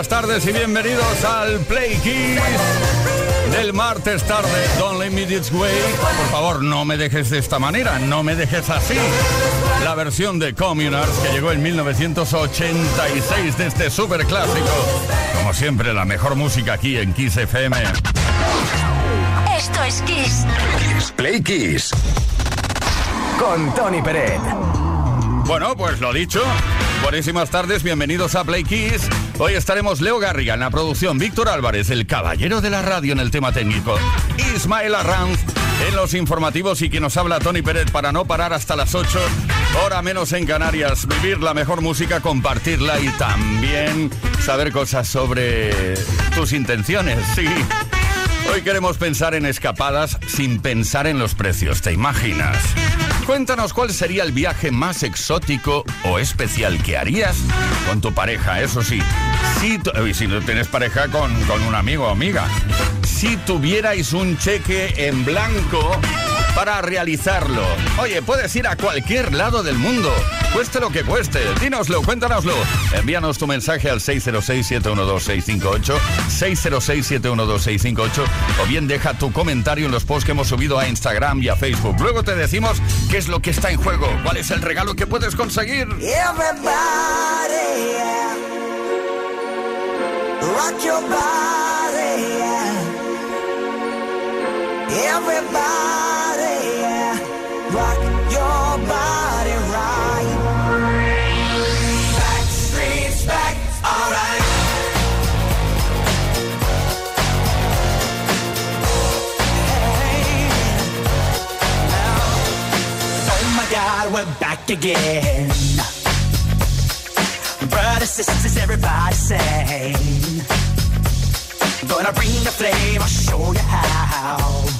Buenísimas tardes y bienvenidos al Play Kiss del martes tarde. Don't let me this way. Por favor, no me dejes de esta manera, no me dejes así. La versión de Communards que llegó en 1986 de este super clásico. Como siempre, la mejor música aquí en Kiss FM. Esto es Kiss. Play Kiss. Con Tony Peret. Bueno, pues lo dicho. Buenísimas tardes, bienvenidos a Play Kiss. Hoy estaremos Leo Garriga en la producción, Víctor Álvarez, el caballero de la radio en el tema técnico, Ismael Arranz en los informativos y quien nos habla Tony Pérez para no parar hasta las 8, hora menos en Canarias, vivir la mejor música, compartirla y también saber cosas sobre tus intenciones, sí. Hoy queremos pensar en escapadas sin pensar en los precios, ¿te imaginas? Cuéntanos cuál sería el viaje más exótico o especial que harías con tu pareja, eso sí. Si, si no tienes pareja con, con un amigo o amiga. Si tuvierais un cheque en blanco para realizarlo. Oye, puedes ir a cualquier lado del mundo, cueste lo que cueste. Dínoslo, cuéntanoslo. Envíanos tu mensaje al 606-712-658, 606-712-658, o bien deja tu comentario en los posts que hemos subido a Instagram y a Facebook. Luego te decimos qué es lo que está en juego, cuál es el regalo que puedes conseguir. Rock your body, rock your body right. Back alright. Oh my God, we're back again. Brothers, sisters, everybody say. Gonna bring the flame, I'll show you how.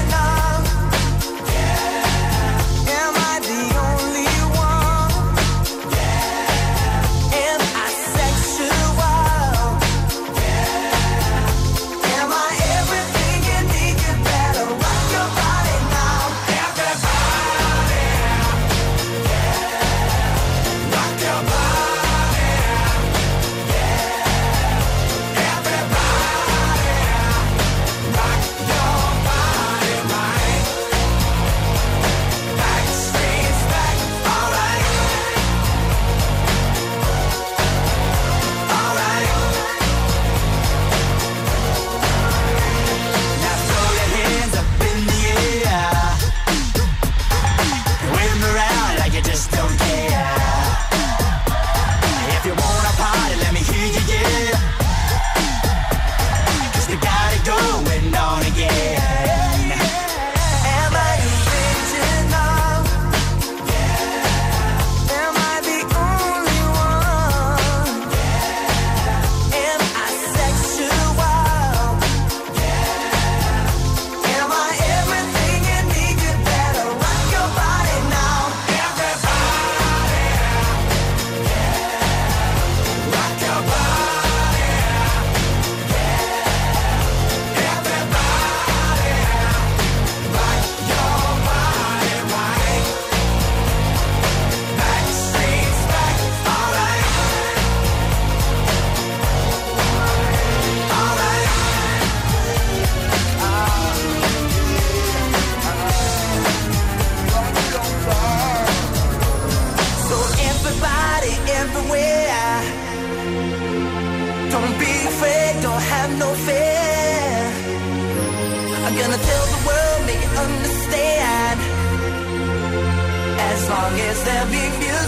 long as there be music.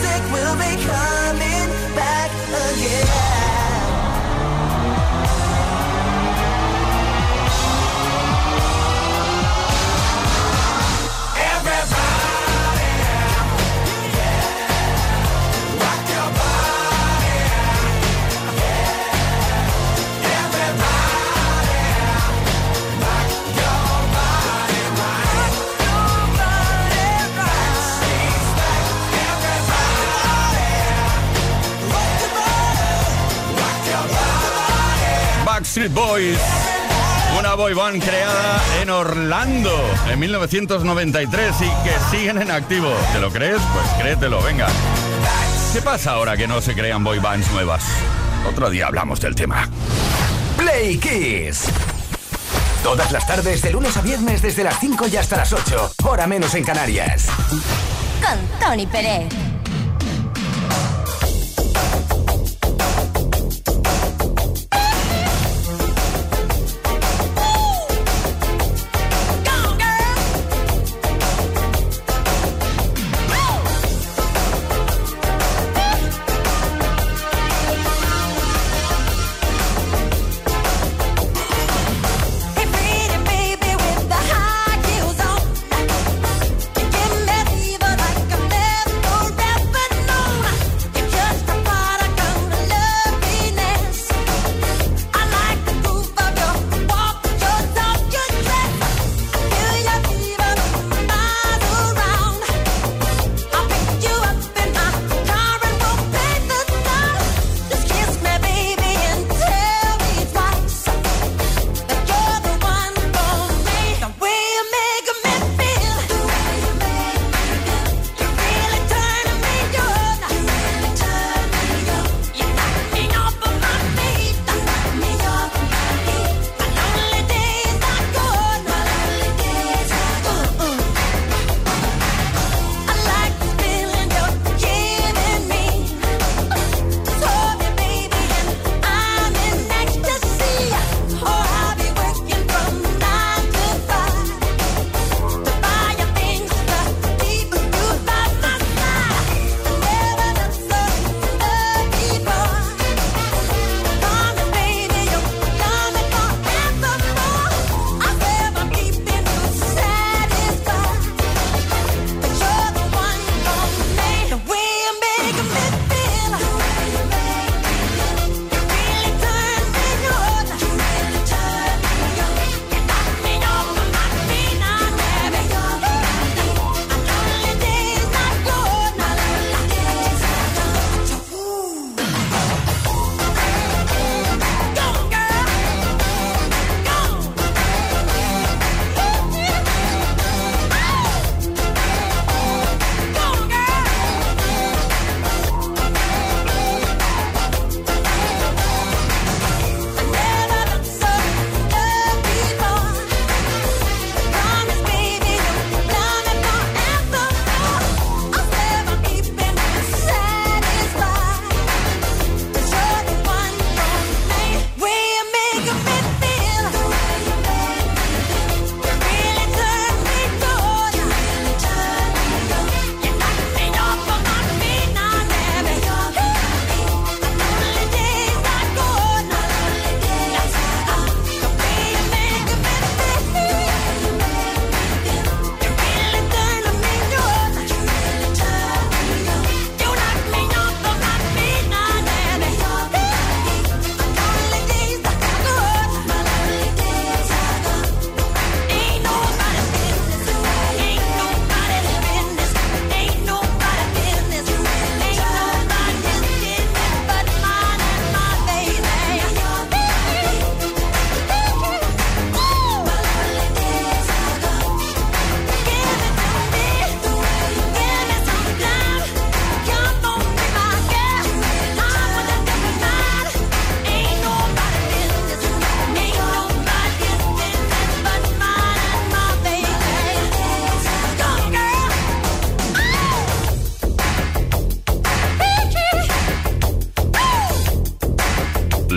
Boys. Una boy band creada en Orlando en 1993 y que siguen en activo. ¿Te lo crees? Pues créetelo, venga. ¿Qué pasa ahora que no se crean boy bands nuevas? Otro día hablamos del tema. Play Kiss. Todas las tardes, de lunes a viernes, desde las 5 y hasta las 8. Hora menos en Canarias. Con Tony Pérez.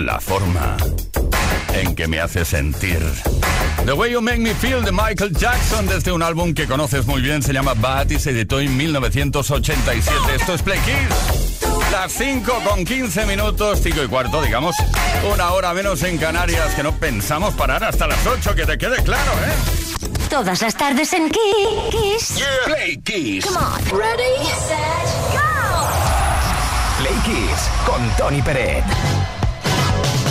La forma en que me hace sentir. The Way You Make Me Feel de Michael Jackson desde un álbum que conoces muy bien, se llama Bad y se editó en 1987. Esto es Play Kids. Las 5 con 15 minutos, 5 y cuarto, digamos. Una hora menos en Canarias que no pensamos parar hasta las 8, que te quede claro, ¿eh? Todas las tardes en Kiss. Play Kiss. Come on. Ready, set, go. Play Kiss con Tony Peret.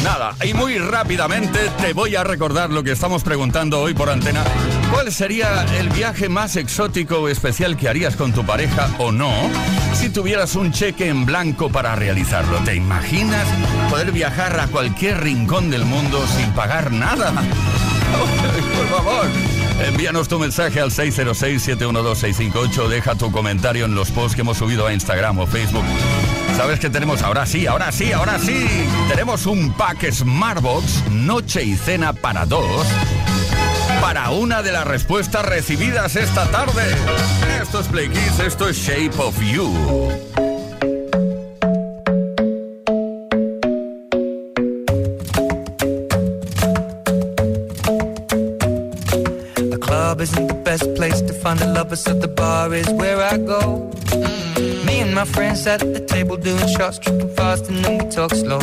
Nada, y muy rápidamente te voy a recordar lo que estamos preguntando hoy por antena. ¿Cuál sería el viaje más exótico o especial que harías con tu pareja o no si tuvieras un cheque en blanco para realizarlo? ¿Te imaginas poder viajar a cualquier rincón del mundo sin pagar nada? por favor. Envíanos tu mensaje al 606-712-658. Deja tu comentario en los posts que hemos subido a Instagram o Facebook. ¿Sabes qué tenemos? Ahora sí, ahora sí, ahora sí. Tenemos un pack Smartbox, noche y cena para dos. Para una de las respuestas recibidas esta tarde. Esto es Play esto es Shape of You. Isn't the best place to find a lover, so the bar is where I go. And my friends at the table doing shots, tripping fast, and then we talk slow.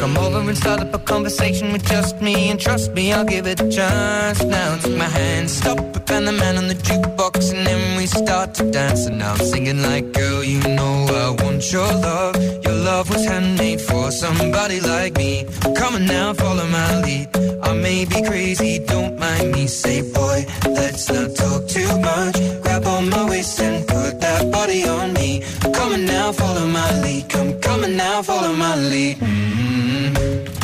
Come over and start up a conversation with just me, and trust me, I'll give it a chance. Now take my hand, stop and the man on the jukebox, and then we start to dance. And now I'm singing like, girl, you know I want your love. Your love was handmade for somebody like me. Come on now, follow my lead. I may be crazy, don't mind me. Say, boy, let's not talk too much. Grab on my waist and put that body on me. Come on now, follow my lead. Come, on now, follow my lead. mm I'm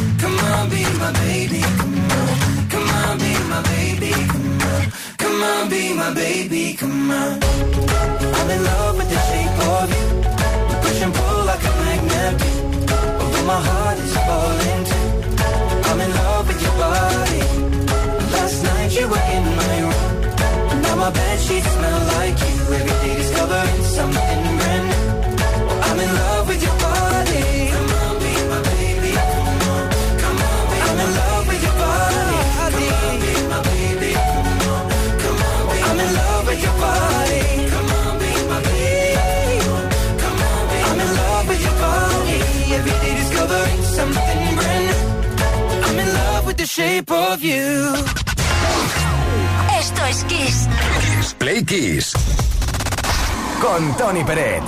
On, be my baby, come on. Come on, be my baby, come on. Come on, be my baby, come on. I'm in love with the shape of you. We push and pull like a magnet. Although my heart is falling too. I'm in love with your body. Last night you were in my room. Now my bed sheets smell like you. Every day discovering something brand new. I'm in love with your shape of you. Esto es Kiss. Kiss Play Kiss. Con Tony Peret.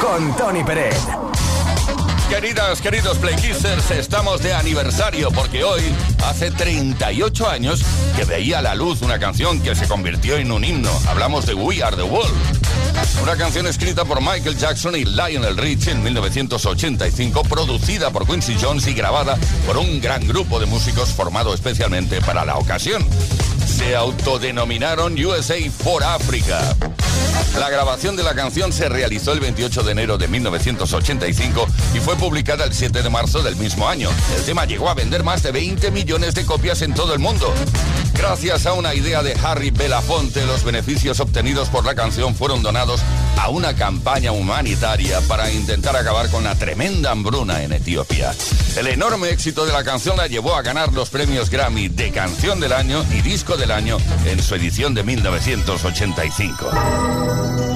Con Tony Peret. Queridas, queridos Playkissers, estamos de aniversario porque hoy hace 38 años que veía a la luz una canción que se convirtió en un himno. Hablamos de We Are the World. Una canción escrita por Michael Jackson y Lionel Richie en 1985, producida por Quincy Jones y grabada por un gran grupo de músicos formado especialmente para la ocasión. Se autodenominaron USA for Africa. La grabación de la canción se realizó el 28 de enero de 1985 y fue publicada el 7 de marzo del mismo año. El tema llegó a vender más de 20 millones de copias en todo el mundo. Gracias a una idea de Harry Belafonte, los beneficios obtenidos por la canción fueron donados a una campaña humanitaria para intentar acabar con la tremenda hambruna en Etiopía. El enorme éxito de la canción la llevó a ganar los premios Grammy de Canción del Año y Disco del Año en su edición de 1985.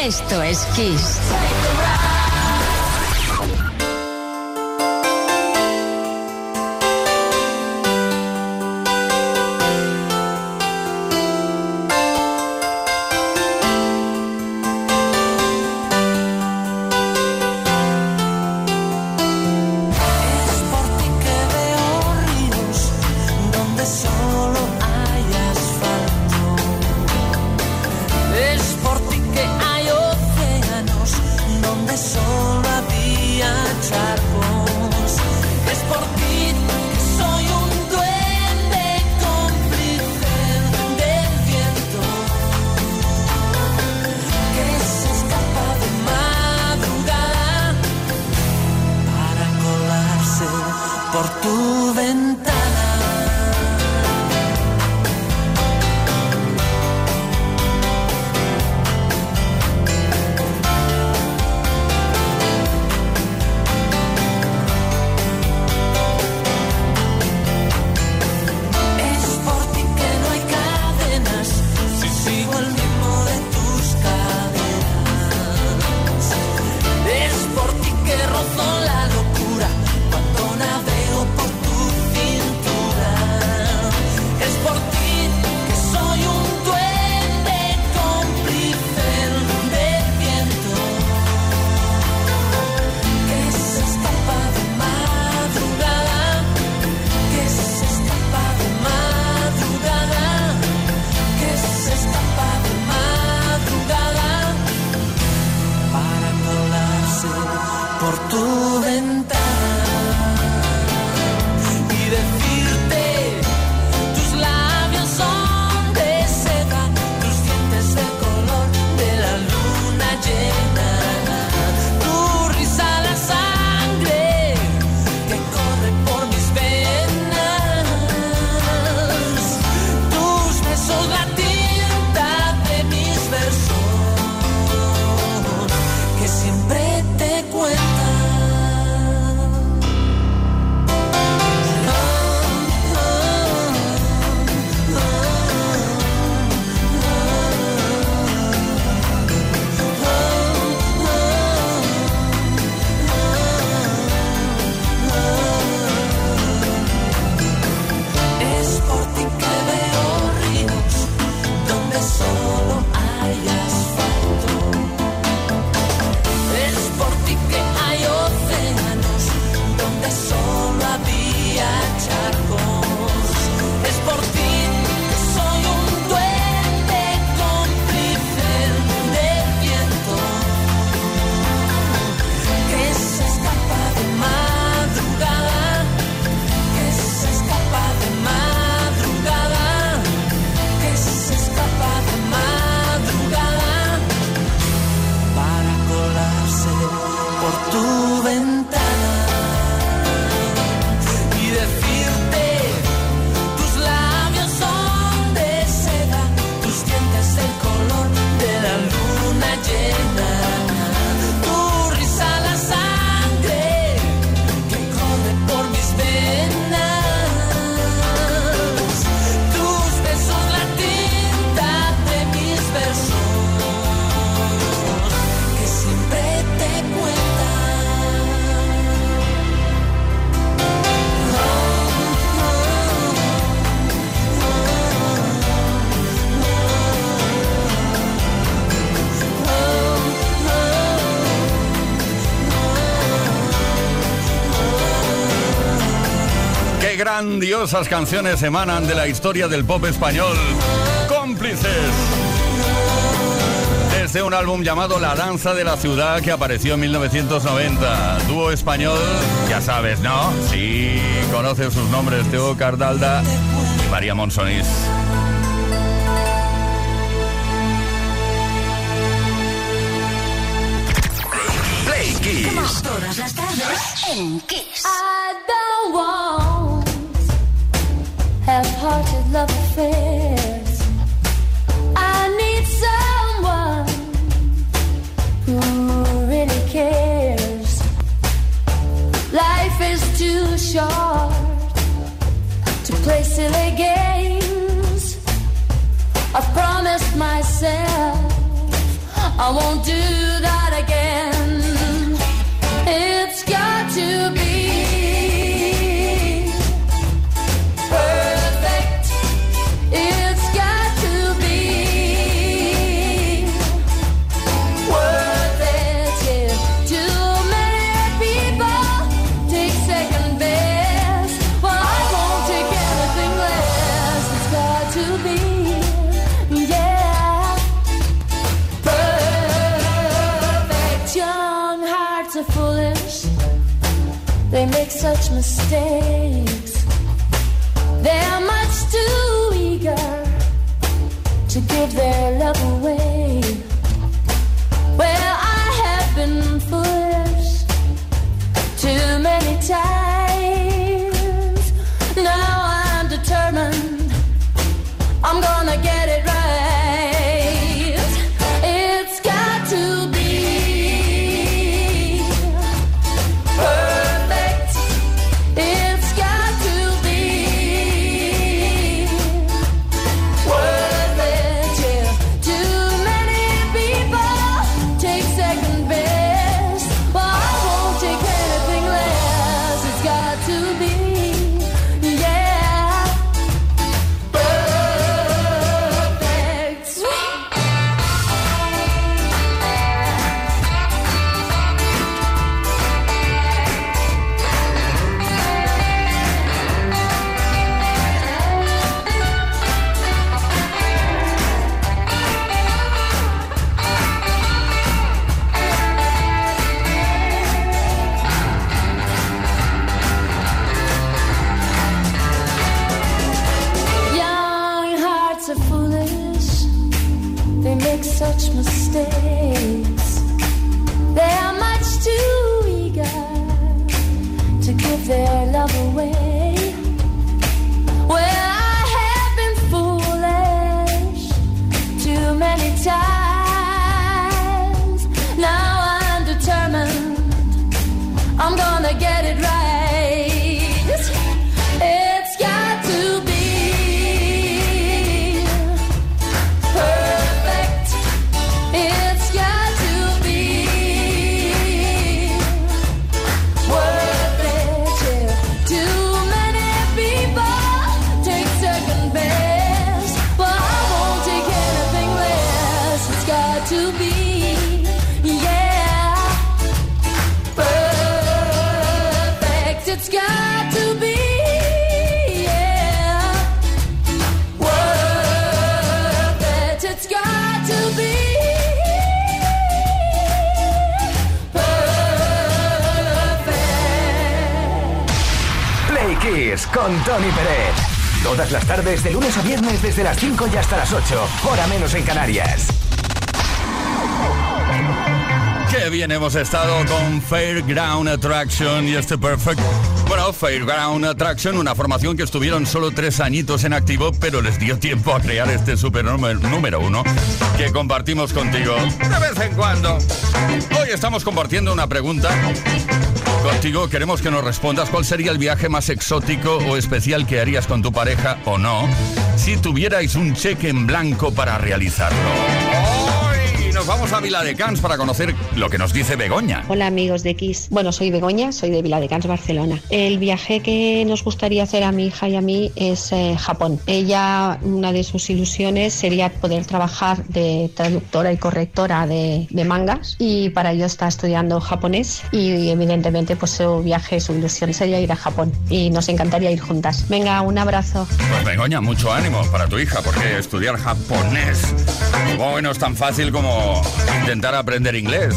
Esto es Kiss. Poderosas canciones emanan de la historia del pop español. Cómplices. Desde un álbum llamado La Danza de la Ciudad que apareció en 1990. Dúo español, ya sabes, ¿no? Sí, conoces sus nombres, Teo Cardalda y María Monsonís. Play Kiss. Como todas las tardes en Kiss. I don't want halted love affairs. I need someone who really cares. Life is too short to play silly games. I've promised myself I won't do that again. such mistakes. Such mistakes. Con Tony Pérez. Todas las tardes, de lunes a viernes, desde las 5 y hasta las 8. Hora menos en Canarias. Qué bien hemos estado con Fairground Attraction y este perfect. Fairground Attraction, una formación que estuvieron solo tres añitos en activo, pero les dio tiempo a crear este super número uno que compartimos contigo de vez en cuando. Hoy estamos compartiendo una pregunta. Contigo queremos que nos respondas cuál sería el viaje más exótico o especial que harías con tu pareja o no si tuvierais un cheque en blanco para realizarlo. Nos vamos a Viladecans para conocer lo que nos dice Begoña. Hola amigos de Kiss. Bueno, soy Begoña, soy de Viladecans, Barcelona. El viaje que nos gustaría hacer a mi hija y a mí es eh, Japón. Ella, una de sus ilusiones sería poder trabajar de traductora y correctora de, de mangas y para ello está estudiando japonés y evidentemente pues su viaje, su ilusión sería ir a Japón y nos encantaría ir juntas. Venga, un abrazo. Pues Begoña, mucho ánimo para tu hija, porque estudiar japonés supongo que no es tan fácil como intentar aprender inglés.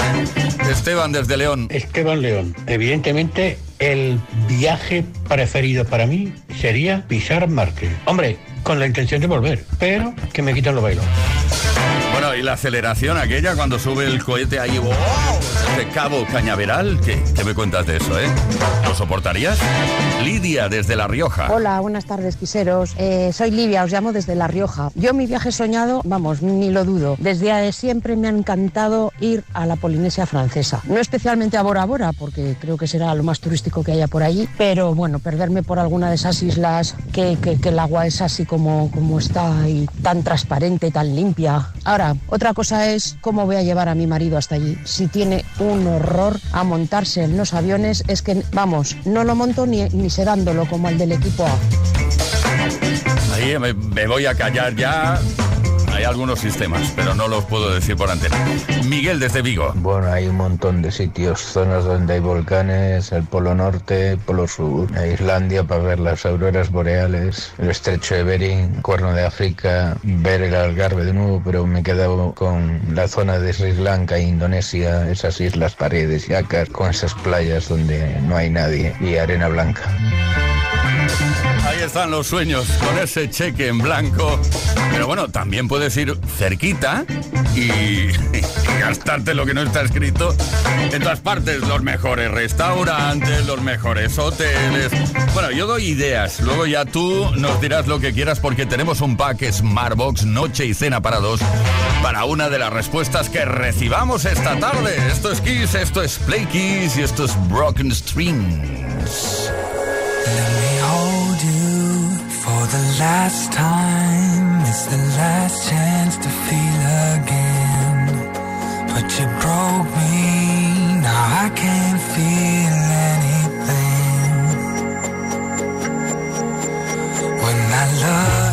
Esteban desde León. Esteban León. Evidentemente, el viaje preferido para mí sería pisar Marte. Hombre, con la intención de volver, pero que me quitan los bailos. Bueno, y la aceleración aquella cuando sube el cohete ahí, ¡wow! de Cabo Cañaveral, ¿qué, qué me cuentas de eso, eh? ¿Lo soportarías? Lidia desde La Rioja. Hola, buenas tardes, quiseros. Eh, soy Livia, os llamo desde La Rioja. Yo mi viaje soñado, vamos, ni lo dudo. Desde siempre me ha encantado ir a la Polinesia francesa. No especialmente a Bora Bora, porque creo que será lo más turístico que haya por allí, pero bueno, perderme por alguna de esas islas que, que- que el agua es así como, como está y tan transparente, tan limpia. Ahora, otra cosa es cómo voy a llevar a mi marido hasta allí. Si tiene un horror a montarse en los aviones, es que, vamos, no lo monto ni, ni sedándolo como el del equipo A. Ahí me, me voy a callar ya. Hay algunos sistemas, pero no los puedo decir por antena. Miguel desde Vigo. Bueno, hay un montón de sitios, zonas donde hay volcanes, el Polo Norte, Polo Sur, Islandia para ver las auroras boreales, el estrecho de Bering, Cuerno de África, ver el Algarve de nuevo, pero me he quedado con la zona de Sri Lanka e Indonesia, esas islas paredes y acas, con esas playas donde no hay nadie y arena blanca. Ahí están los sueños, con ese cheque en blanco. Pero bueno, también puedes ir cerquita y, gastarte lo que no está escrito en todas partes. Los mejores restaurantes, los mejores hoteles. Bueno, yo doy ideas. Luego ya tú nos dirás lo que quieras porque tenemos un pack Smartbox, noche y cena para dos, para una de las respuestas que recibamos esta tarde. Esto es Kiss, esto es Play Kiss y esto es Broken Strings. The last time. It's the last chance to feel again. But you broke me, now I can't feel anything. When I love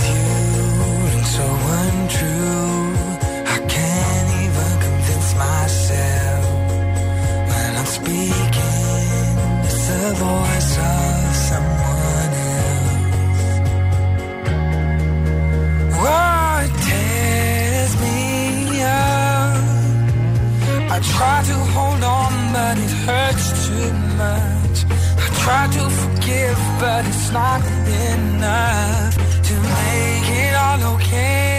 try to hold on, but it hurts too much. I try to forgive, but it's not enough to make it all okay.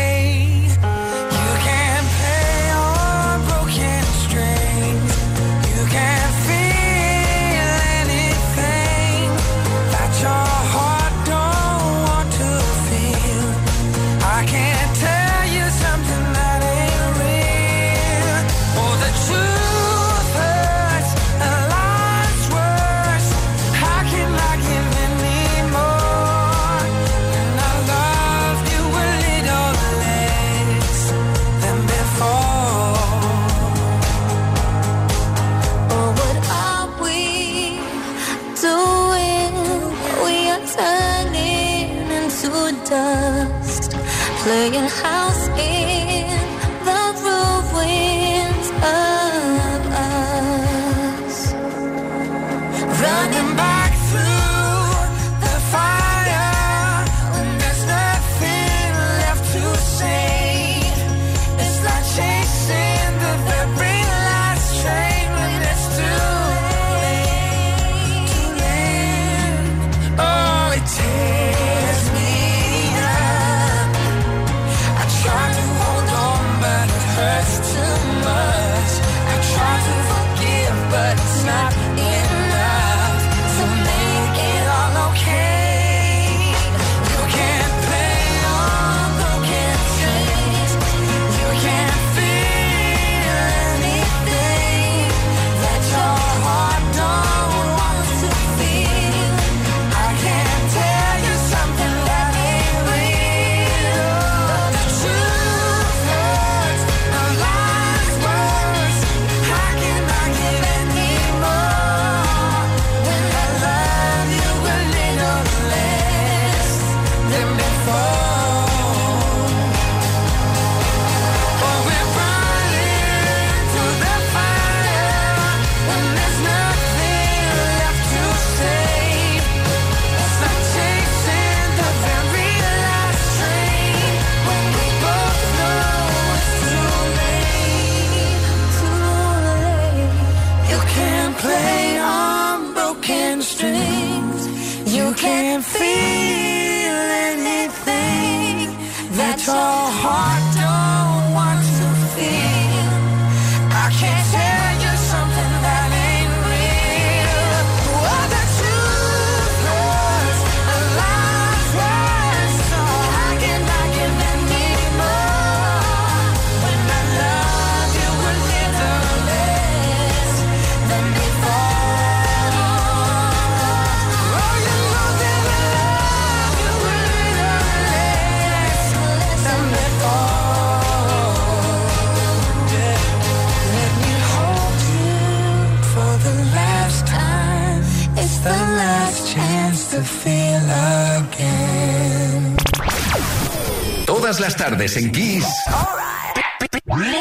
Todas las tardes en Kiss.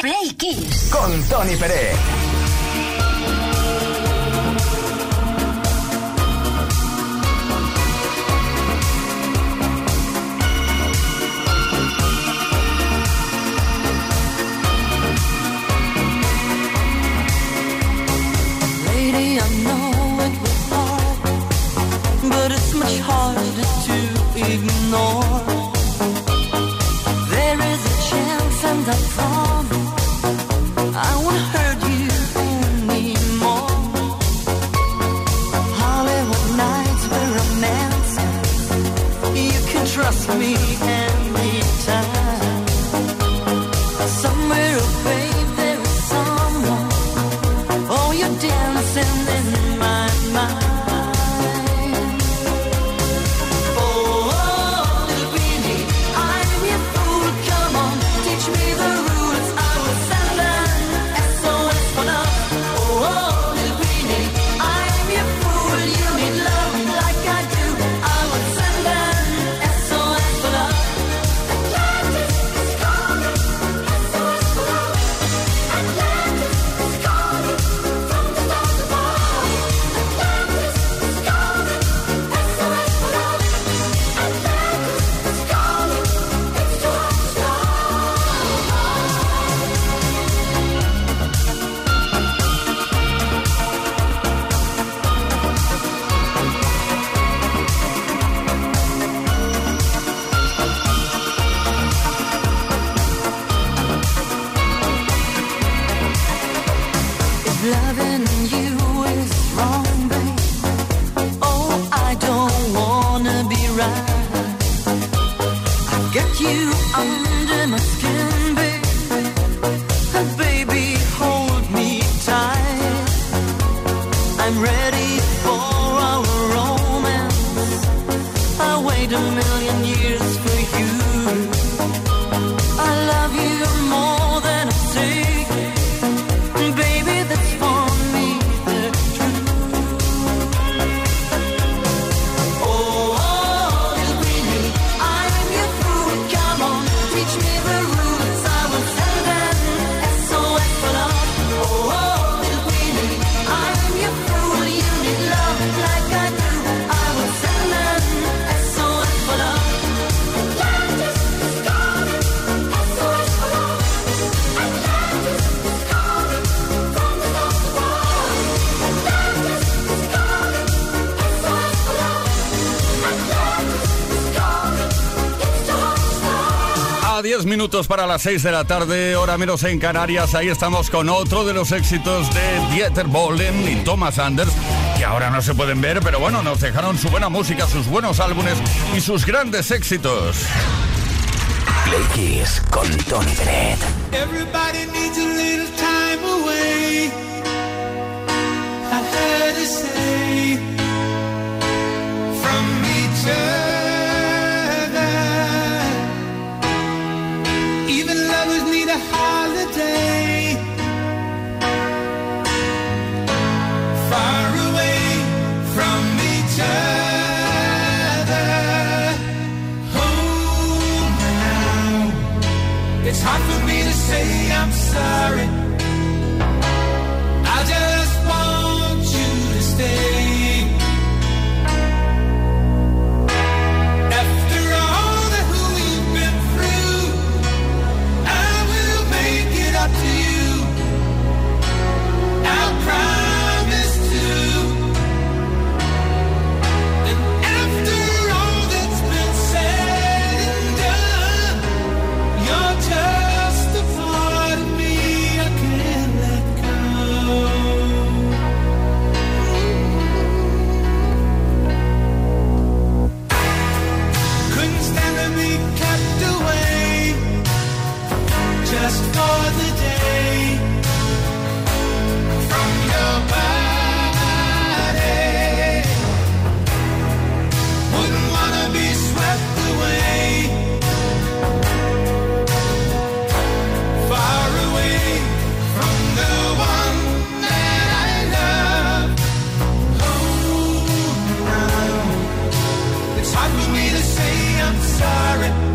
Play Kiss. Con Tony Pérez. Minutos para las 6 de la tarde, hora menos en Canarias. Ahí estamos con otro de los éxitos de Dieter Bohlen y Thomas Anders, que ahora no se pueden ver, pero bueno, nos dejaron su buena música, sus buenos álbumes y sus grandes éxitos. Play Kiss con Tony Bennett. Everybody needs a little time away. I heard it say from each other. Sorry. It's hard for me to say I'm sorry.